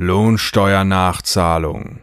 Lohnsteuernachzahlung.